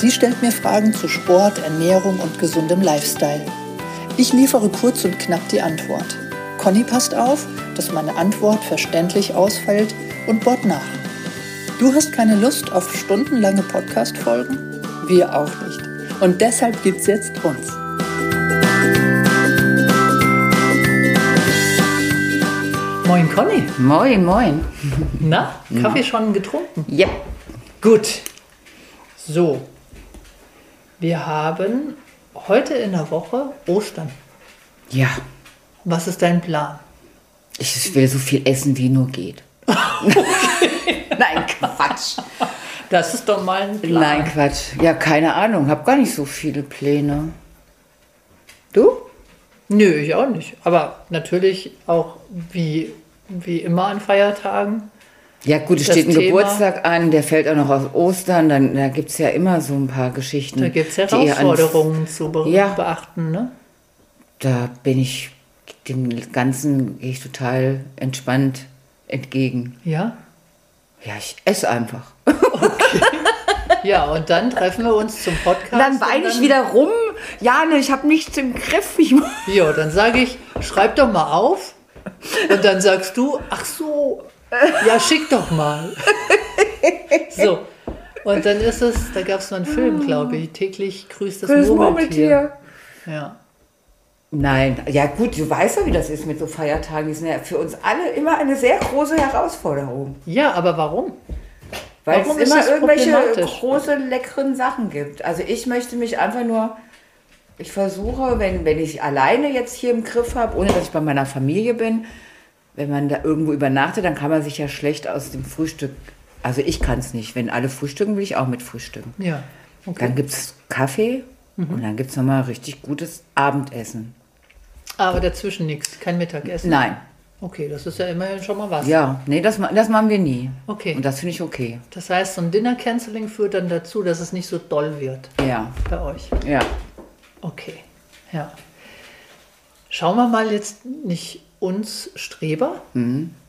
Sie stellt mir Fragen zu Sport, Ernährung und gesundem Lifestyle. Ich liefere kurz und knapp die Antwort. Conny passt auf, dass meine Antwort verständlich ausfällt und bohrt nach. Du hast keine Lust auf stundenlange Podcast-Folgen? Wir auch nicht. Und deshalb gibt's jetzt uns. Moin Conny. Moin, moin. Na, Kaffee schon getrunken? Ja. Gut. So. Wir haben heute in der Woche Ostern. Ja. Was ist dein Plan? Ich will so viel essen, wie nur geht. Nein, Quatsch. Das ist doch mal ein Plan. Nein, Quatsch. Ja, keine Ahnung. Hab gar nicht so viele Pläne. Du? Nö, ich auch nicht. Aber natürlich auch wie, wie immer an Feiertagen. Ja, gut, es steht ein Thema- Geburtstag an, der fällt auch noch aus Ostern. Dann, da gibt es ja immer so ein paar Geschichten. Da gibt es Herausforderungen zu be Ja. beachten. Ne? Da bin ich dem Ganzen gehe ich total entspannt entgegen. Ja? Ja, ich esse einfach. Ja, und dann treffen wir uns zum Podcast. Dann weine ich wieder rum. Jane, ich habe nichts im Griff. Ich Ja, dann sage ich, schreib doch mal auf. Und dann sagst du, ach so, ja, schick doch mal. So. Und dann ist es, da gab es mal einen Film, glaube ich, täglich grüßt das, Das Murmeltier. Ja. Nein, ja gut, du weißt ja, wie das ist mit so Feiertagen. Die sind ja für uns alle immer eine sehr große Herausforderung. ja, aber warum? Weil Warum es immer irgendwelche große, leckeren Sachen gibt. Also ich möchte mich einfach nur, ich versuche, wenn, wenn ich alleine jetzt hier im Griff habe, ohne dass ich bei meiner Familie bin, wenn man da irgendwo übernachtet, dann kann man sich ja schlecht aus dem Frühstück, also ich kann es nicht. Wenn alle frühstücken, will ich auch mit frühstücken. Ja. Okay. Dann gibt es Kaffee und dann gibt es nochmal richtig gutes Abendessen. Aber dazwischen nichts, kein Mittagessen. Nein, Okay, das ist ja immerhin schon mal was. Ja, nee, das, das machen wir nie. Okay. Und das finde ich okay. Das heißt, so ein Dinner-Canceling führt dann dazu, dass es nicht so doll wird Ja, bei euch. ja. Okay, ja. Schauen wir mal jetzt nicht uns Streber,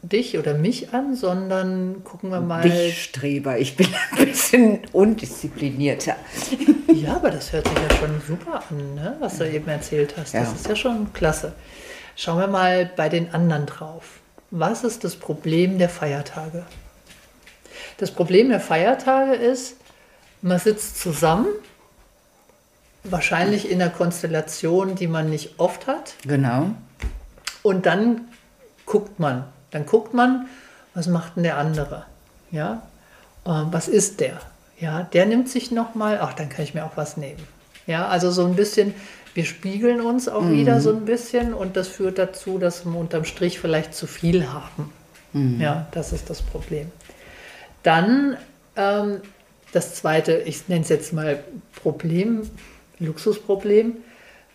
dich oder mich an, sondern gucken wir mal. Dich, Streber, ich bin ein bisschen undisziplinierter. Ja, aber das hört sich ja schon super an, ne? was du eben erzählt hast. Das Ja. ist ja schon klasse. Schauen wir mal bei den anderen drauf. Was ist das Problem der Feiertage? Das Problem der Feiertage ist, man sitzt zusammen, wahrscheinlich in einer Konstellation, die man nicht oft hat. Genau. Und dann guckt man. Dann guckt man, was macht denn der andere? Ja, ähm, was ist der? Ja, der nimmt sich noch mal. Ach, dann kann ich mir auch was nehmen. Ja, also so ein bisschen. Wir spiegeln uns auch wieder so ein bisschen und das führt dazu, dass wir unterm Strich vielleicht zu viel haben. Ja, das ist das Problem. Dann ähm, das zweite, ich nenne es jetzt mal Problem, Luxusproblem.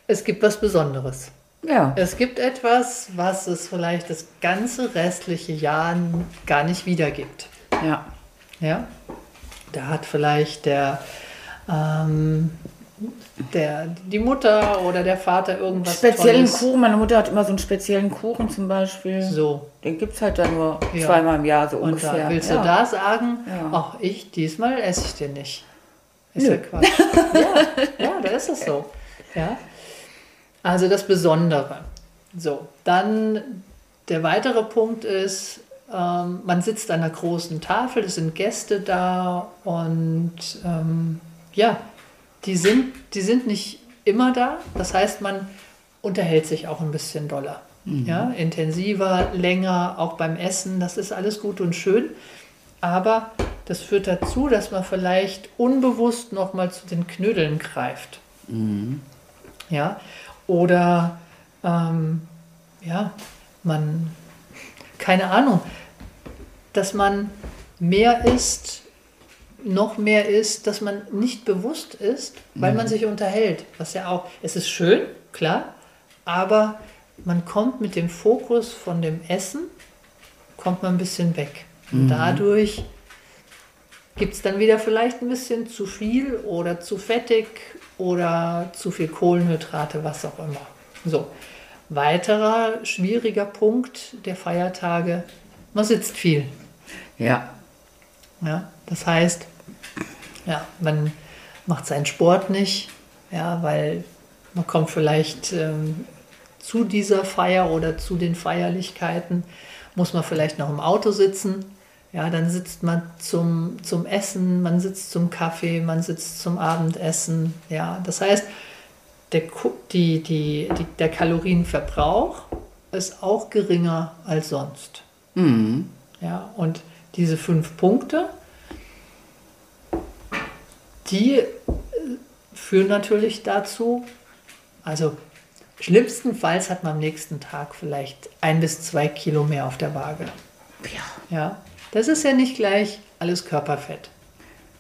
Es gibt was Besonderes. Ja. Es gibt etwas, was es vielleicht das ganze restliche Jahr gar nicht wiedergibt. Ja. Ja? Da hat vielleicht der, ähm, der, die Mutter oder der Vater irgendwas Speziellen Tolles. Kuchen. Meine Mutter hat immer so einen speziellen Kuchen zum Beispiel. So. Den gibt es halt dann nur Ja. zweimal im Jahr so Und ungefähr. da willst ja. du da sagen, Ja. ach, ich, diesmal esse ich den nicht. Ist Nö. ja Quatsch. ja, ja, da ist es so. Ja. Also das Besondere. So, dann der weitere Punkt ist, ähm, man sitzt an einer großen Tafel, es sind Gäste da und ähm, ja, die sind, die sind nicht immer da. Das heißt, man unterhält sich auch ein bisschen doller. Ja, intensiver, länger, auch beim Essen, das ist alles gut und schön. Aber das führt dazu, dass man vielleicht unbewusst nochmal zu den Knödeln greift. Ja, oder ähm, ja, man, keine Ahnung, dass man mehr isst, noch mehr ist, dass man nicht bewusst ist, weil Mhm. man sich unterhält. Was ja auch, es ist schön, klar, aber man kommt mit dem Fokus von dem Essen, kommt man ein bisschen weg. Mhm. Und dadurch gibt es dann wieder vielleicht ein bisschen zu viel oder zu fettig oder zu viel Kohlenhydrate, was auch immer. So, weiterer schwieriger Punkt der Feiertage, man sitzt viel. Ja. Ja, das heißt, ja, man macht seinen Sport nicht, ja, weil man kommt vielleicht ähm, zu dieser Feier oder zu den Feierlichkeiten, muss man vielleicht noch im Auto sitzen. Ja, dann sitzt man zum, zum Essen, man sitzt zum Kaffee, man sitzt zum Abendessen. Ja, das heißt, der, die, die, die, der Kalorienverbrauch ist auch geringer als sonst. Mhm. Ja, und diese fünf Punkte, die äh, führen natürlich dazu, also schlimmstenfalls hat man am nächsten Tag vielleicht ein bis zwei Kilo mehr auf der Waage. Ja. Ja, das ist ja nicht gleich alles Körperfett.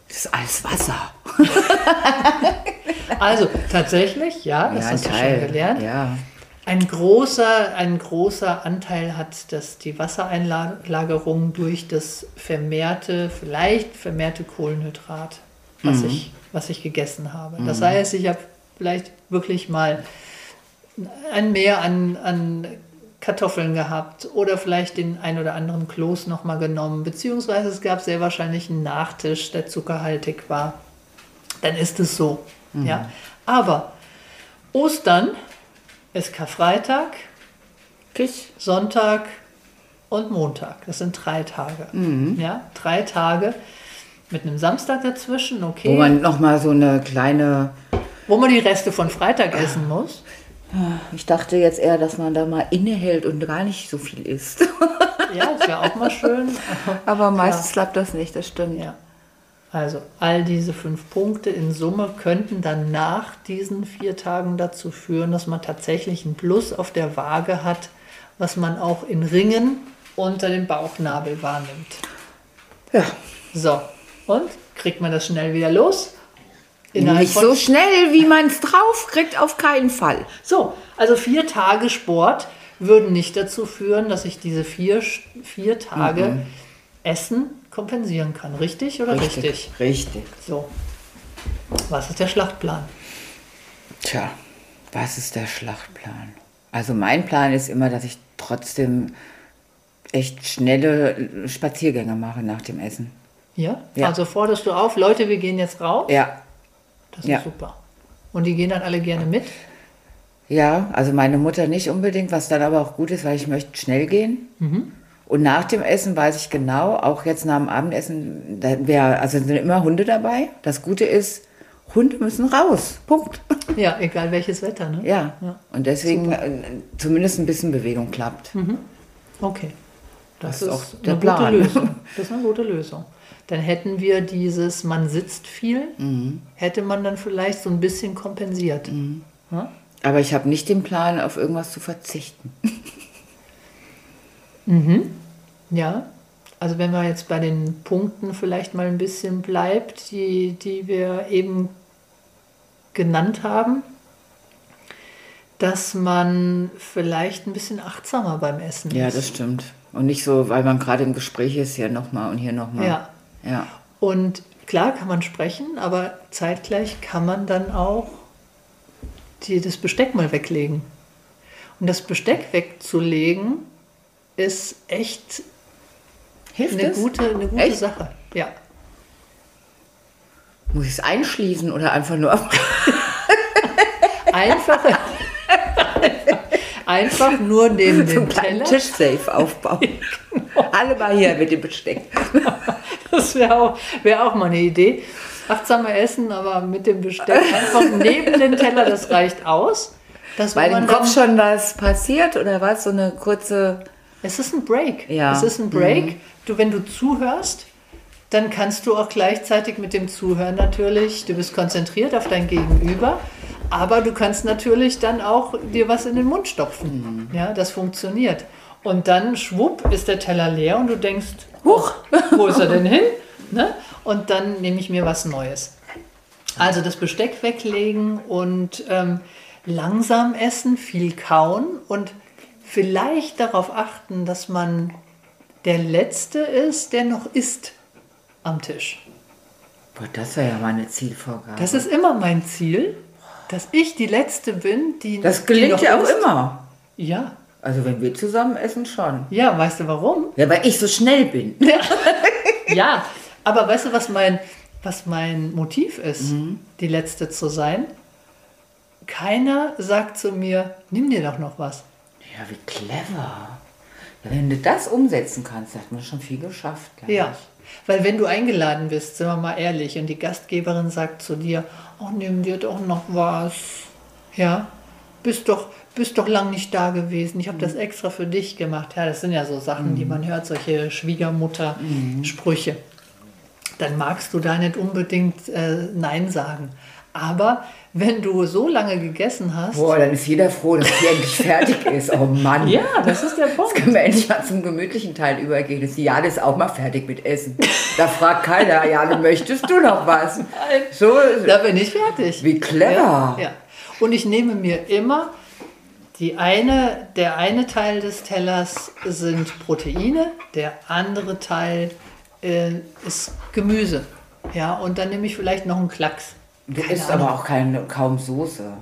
Das ist alles Wasser. Also tatsächlich, ja, das ja, hast du schon gelernt. Ja. Ein großer, ein großer Anteil hat das, die Wassereinlagerung durch das vermehrte, vielleicht vermehrte Kohlenhydrat, was, ich, was ich gegessen habe. Das heißt, ich habe vielleicht wirklich mal ein Mehr an, an Kartoffeln gehabt oder vielleicht den ein oder anderen Kloß nochmal genommen, beziehungsweise es gab sehr wahrscheinlich einen Nachtisch, der zuckerhaltig war. Dann ist es so. Ja. Aber Ostern ist Karfreitag, Kisch. Sonntag und Montag. Das sind drei Tage. Ja, drei Tage mit einem Samstag dazwischen, okay. Wo man nochmal so eine kleine. wo man die Reste von Freitag essen muss. Ich dachte jetzt eher, dass man da mal innehält und gar nicht so viel isst. Ja, das wäre auch mal schön. Aber meistens klappt das nicht, das stimmt. Ja. Also all diese fünf Punkte in Summe könnten dann nach diesen vier Tagen dazu führen, dass man tatsächlich einen Plus auf der Waage hat, was man auch in Ringen unter dem Bauchnabel wahrnimmt. Ja. So, und kriegt man das schnell wieder los? Nicht so schnell, wie man es draufkriegt, auf keinen Fall. So, also vier Tage Sport würden nicht dazu führen, dass ich diese vier, vier Tage Essen kompensieren kann. Richtig oder richtig? Richtig. So, was ist der Schlachtplan? Tja, was ist der Schlachtplan? Also mein Plan ist immer, dass ich trotzdem echt schnelle Spaziergänge mache nach dem Essen. Ja? Ja. Also forderst du auf, Leute, wir gehen jetzt raus? Ja, Das ist Ja. super. Und die gehen dann alle gerne mit? ja, also meine Mutter nicht unbedingt, was dann aber auch gut ist, weil ich möchte schnell gehen. Und nach dem Essen weiß ich genau, auch jetzt nach dem Abendessen, da wär, also sind immer Hunde dabei. Das Gute ist, Hunde müssen raus. Punkt. Ja, egal welches Wetter, ne? Ja. Ja. Und deswegen äh, zumindest ein bisschen Bewegung klappt. Okay. Das, Das ist auch der eine Plan. gute Lösung. Das ist eine gute Lösung. Dann hätten wir dieses, man sitzt viel, Mhm. hätte man dann vielleicht so ein bisschen kompensiert. Ja? Aber ich habe nicht den Plan, auf irgendwas zu verzichten. Ja, also wenn man jetzt bei den Punkten vielleicht mal ein bisschen bleibt, die, die wir eben genannt haben, dass man vielleicht ein bisschen achtsamer beim Essen Ja, ist. das stimmt. Und nicht so, weil man gerade im Gespräch ist, hier nochmal und hier nochmal. Ja. Ja. Und klar kann man sprechen, aber zeitgleich kann man dann auch die, das Besteck mal weglegen. Und das Besteck wegzulegen ist echt Hilft eine es? gute, eine gute Echt? Sache. Ja. Muss ich es einschließen oder einfach nur Einfach, einfach nur neben so kleinen Teller. Tischsafe aufbauen? Alle mal hier mit dem Besteck. Das wäre auch, wär auch mal eine Idee. Achtsamer essen, aber mit dem Besteck einfach neben den Teller, das reicht aus. Dass Weil im Kopf schon was passiert oder was? So eine kurze. Es ist ein Break. Ja. Mhm. Es ist ein Break. Du, wenn du zuhörst, dann kannst du auch gleichzeitig mit dem Zuhören natürlich, du bist konzentriert auf dein Gegenüber, aber du kannst natürlich dann auch dir was in den Mund stopfen. Mhm. Ja, das funktioniert. Und dann schwupp ist der Teller leer und du denkst, huch, wo ist er denn hin? Ne? Und dann nehme ich mir was Neues. Also das Besteck weglegen und ähm, langsam essen, viel kauen und vielleicht darauf achten, dass man der Letzte ist, der noch isst am Tisch. Boah, das wäre ja mal eine Zielvorgabe. Das ist immer mein Ziel, dass ich die Letzte bin, die das gelingt ja auch isst. immer. Ja, Also wenn wir zusammen essen, schon. ja, weißt du warum? Ja, weil ich so schnell bin. Ja, aber weißt du, was mein, was mein Motiv ist, die Letzte zu sein? Keiner sagt zu mir, nimm dir doch noch was. Ja, wie clever. Ja, wenn du das umsetzen kannst, hat man schon viel geschafft. Ja, ich. Weil wenn du eingeladen bist, sind wir mal ehrlich, und die Gastgeberin sagt zu dir, oh, nimm dir doch noch was. Ja, bist doch, bist doch lang nicht da gewesen. Ich habe das extra für dich gemacht. Ja, das sind ja so Sachen, die man hört, solche Schwiegermutter-Sprüche. Dann magst du da nicht unbedingt äh, Nein sagen. Aber wenn du so lange gegessen hast, Boah, dann ist jeder froh, dass die endlich fertig ist. Oh Mann. ja, das ist der Punkt. Können wir endlich mal zum gemütlichen Teil übergehen. Das Jade ist auch mal fertig mit Essen. Da fragt keiner, Jade, möchtest du noch was? So ist Da bin ich fertig. Wie clever. Ja, ja. Und ich nehme mir immer die eine, der eine Teil des Tellers sind Proteine, der andere Teil äh, ist Gemüse. Ja, und dann nehme ich vielleicht noch einen Klacks. Du Keine isst Ahnung. aber auch keine, kaum Soße.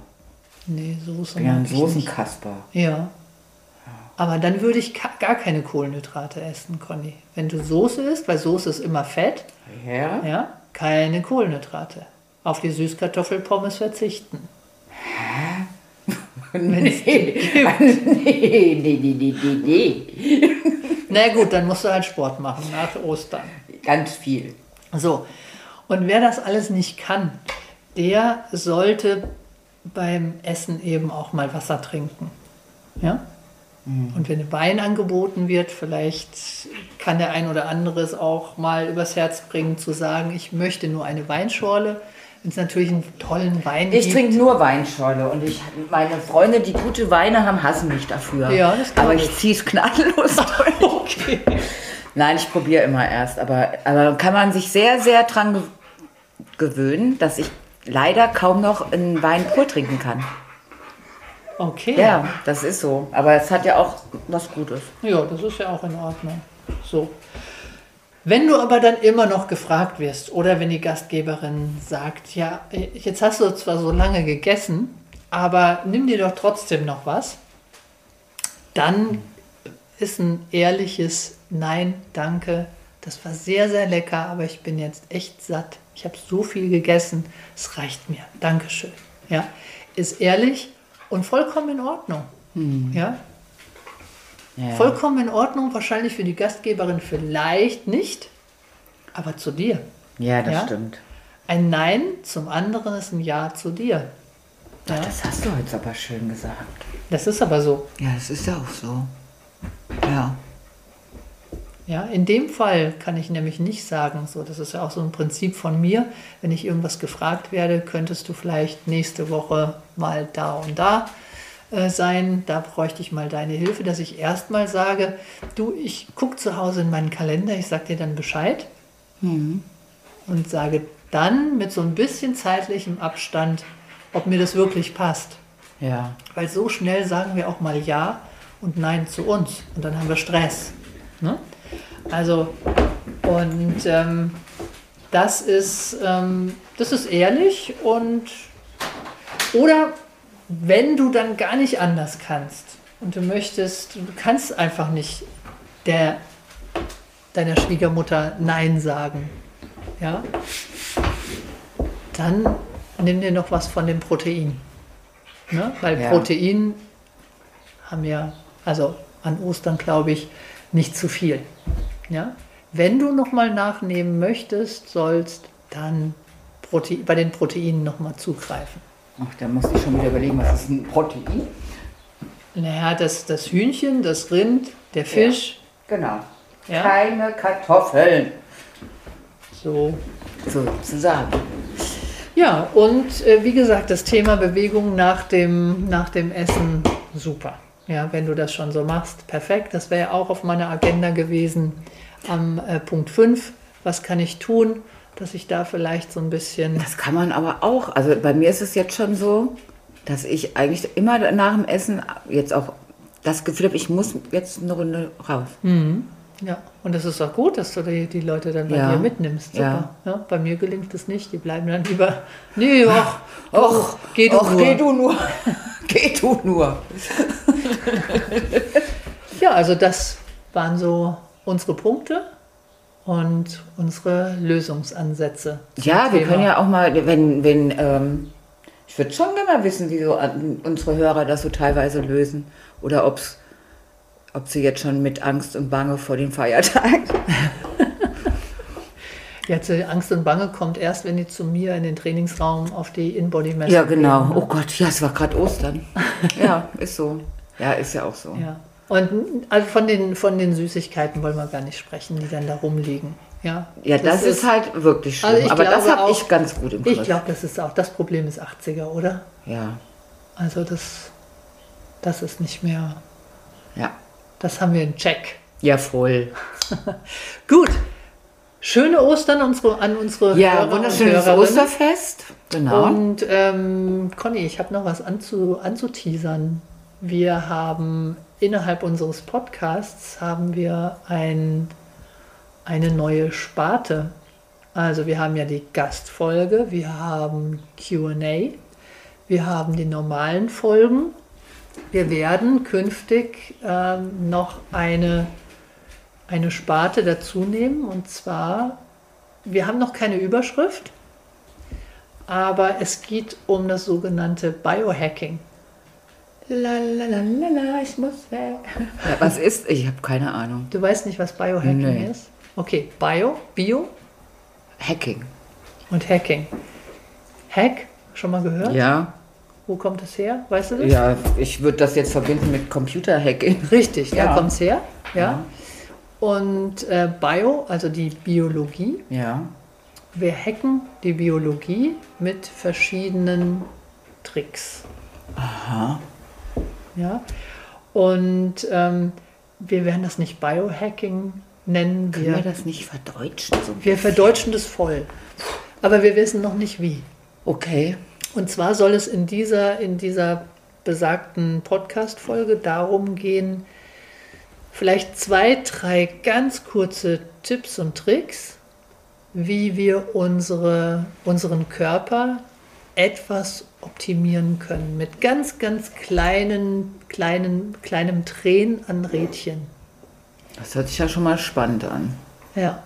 Nee, Soße. Ja ein. Soßenkasper. Ja. Aber dann würde ich gar keine Kohlenhydrate essen, Conny. Wenn du Soße isst, weil Soße ist immer Fett, Ja? ja, keine Kohlenhydrate. Auf die Süßkartoffelpommes verzichten. Nee. nee, nee, nee, nee, nee, nee. Na gut, dann musst du halt Sport machen nach Ostern. Ganz viel. So, und wer das alles nicht kann, der sollte beim Essen eben auch mal Wasser trinken. Ja? Und wenn Wein angeboten wird, vielleicht kann der ein oder andere es auch mal übers Herz bringen, zu sagen, ich möchte nur eine Weinschorle. Wenn es natürlich einen tollen Wein Ich gibt. trinke nur Weinschorle und ich, meine Freunde, die gute Weine haben, hassen mich dafür. Ja, das Aber ich. ich ziehe es gnadenlos durch. Okay. Nein, ich probiere immer erst. Aber, aber kann man sich sehr, sehr dran ge gewöhnen, dass ich leider kaum noch einen Wein pur trinken kann. Okay. Ja, das ist so. Aber es hat ja auch was Gutes. Ja, das ist ja auch in Ordnung. So. Wenn du aber dann immer noch gefragt wirst oder wenn die Gastgeberin sagt, ja, jetzt hast du zwar so lange gegessen, aber nimm dir doch trotzdem noch was, dann ist ein ehrliches Nein, danke. Das war sehr, sehr lecker, aber ich bin jetzt echt satt. Ich habe so viel gegessen, es reicht mir. Dankeschön. Ja, ist ehrlich und vollkommen in Ordnung. Ja, Ja. Vollkommen in Ordnung, wahrscheinlich für die Gastgeberin vielleicht nicht, aber zu dir. ja, das Ja? stimmt. Ein Nein zum anderen ist ein Ja zu dir. Ja? Das hast du jetzt aber schön gesagt. Das ist aber so. Ja, das ist ja auch so. Ja. Ja, in dem Fall kann ich nämlich nicht sagen, so, das ist ja auch so ein Prinzip von mir, wenn ich irgendwas gefragt werde, könntest du vielleicht nächste Woche mal da und da äh, sein, da bräuchte ich mal deine Hilfe, dass ich erstmal sage, du, ich gucke zu Hause in meinen Kalender, ich sage dir dann Bescheid und sage dann mit so ein bisschen zeitlichem Abstand, ob mir das wirklich passt. Ja. Weil so schnell sagen wir auch mal Ja und Nein zu uns. Und dann haben wir Stress. Ne? Also, und ähm, das, ist, ähm, das ist ehrlich und oder wenn du dann gar nicht anders kannst und du möchtest, du kannst einfach nicht der, deiner Schwiegermutter Nein sagen, ja, dann nimm dir noch was von dem Protein. Ne? Weil Ja. Protein haben ja, also an Ostern glaube ich, nicht zu viel. Ja? Wenn du nochmal nachnehmen möchtest, sollst dann Prote bei den Proteinen nochmal zugreifen. Ach, da muss ich schon wieder überlegen, was ist ein Protein? Naja, das, das Hühnchen, das Rind, der Fisch, Genau. Ja. Keine Kartoffeln. so. Sozusagen. Ja, und äh, wie gesagt, das Thema Bewegung nach dem, nach dem Essen, super. Ja, wenn du das schon so machst, perfekt. Das wäre ja auch auf meiner Agenda gewesen am äh, Punkt 5. Was kann ich tun, dass ich da vielleicht so ein bisschen. Das kann man aber auch. Also bei mir ist es jetzt schon so, dass ich eigentlich immer nach dem Essen jetzt auch das Gefühl habe, ich muss jetzt eine Runde raus. Ja, und es ist auch gut, dass du die, die Leute dann bei Ja. dir mitnimmst. Super. Ja. Ja. bei mir gelingt das nicht. Die bleiben dann lieber. Nee, ach, Och, geh du och, nur. geh du nur. geh du nur. Ja, also das waren so unsere Punkte und unsere Lösungsansätze. Ja, wir Thema. können ja auch mal, wenn, wenn, ähm, ich würde schon gerne mal wissen, wie so an- unsere Hörer das so teilweise lösen. Oder ob's, ob sie jetzt schon mit Angst und Bange vor den Feiertagen. Jetzt äh, Angst und Bange kommt erst, wenn die zu mir in den Trainingsraum auf die In-Body-Messe Ja, genau. gehen, Oh? Gott, ja, es war gerade Ostern. ja, ist so. Ja, ist ja auch so. Ja. Und also von den, von den Süßigkeiten wollen wir gar nicht sprechen, die dann da rumliegen. Ja, Ja, das, ist, halt wirklich schlimm. Also Aber das habe ich ganz gut im Griff. Ich glaube, das ist auch das Problem ist 80er, oder? Ja, Also das, das ist nicht mehr, ja. das haben wir in Check. Ja, voll. Gut. Schöne Ostern unsere, an unsere Ja, Hörer und wunderschönes. Osterfest. Genau. Und ähm, Conny, ich habe noch was anzu, anzuteasern. Wir haben innerhalb unseres Podcasts haben wir ein, eine neue Sparte. Also wir haben ja die Gastfolge, wir haben QA, wir haben die normalen Folgen. Wir werden künftig ähm, noch eine, eine Sparte dazu nehmen und zwar, wir haben noch keine Überschrift, aber es geht um das sogenannte Biohacking. La, la, la, la, la, ich muss weg. Ja, was ist? Ich habe keine Ahnung. Du weißt nicht, was Biohacking Nee. ist? Okay, Bio, Bio Hacking. und Hacking. Hack, schon mal gehört? Ja. Wo kommt es her? Weißt du das? Ja, ich würde das jetzt verbinden mit Computerhacking. Richtig, da Ja. kommt es her. Ja. Ja. Und äh, Bio, also die Biologie. Ja. Wir hacken die Biologie mit verschiedenen Tricks. Aha. Ja. Und ähm, wir werden das nicht Biohacking nennen. Können wir Wir, das nicht verdeutschen? So? wir verdeutschen das voll. Aber wir wissen noch nicht wie. Okay. Und zwar soll es in dieser, in dieser besagten Podcast-Folge darum gehen, vielleicht zwei, drei ganz kurze Tipps und Tricks, wie wir unsere, unseren Körper etwas optimieren können. Mit ganz, ganz kleinen, kleinen, kleinem Drehen an Rädchen. Das hört sich ja schon mal spannend an. Ja.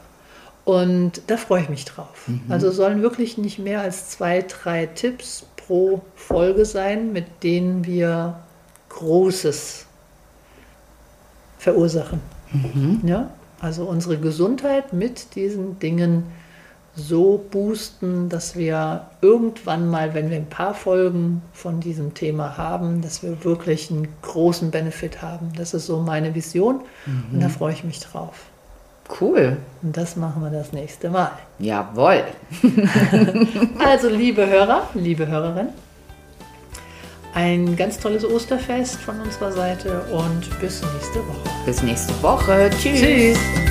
Und da freue ich mich drauf. Also sollen wirklich nicht mehr als zwei, drei Tipps pro Folge sein, mit denen wir Großes verursachen. Ja? Also unsere Gesundheit mit diesen Dingen so boosten, dass wir irgendwann mal, wenn wir ein paar Folgen von diesem Thema haben, dass wir wirklich einen großen Benefit haben. Das ist so meine Vision und da freue ich mich drauf. Cool. Und das machen wir das nächste Mal. Jawohl. Also, liebe Hörer, liebe Hörerin, ein ganz tolles Osterfest von unserer Seite und bis nächste Woche. Bis nächste Woche. Tschüss. Tschüss.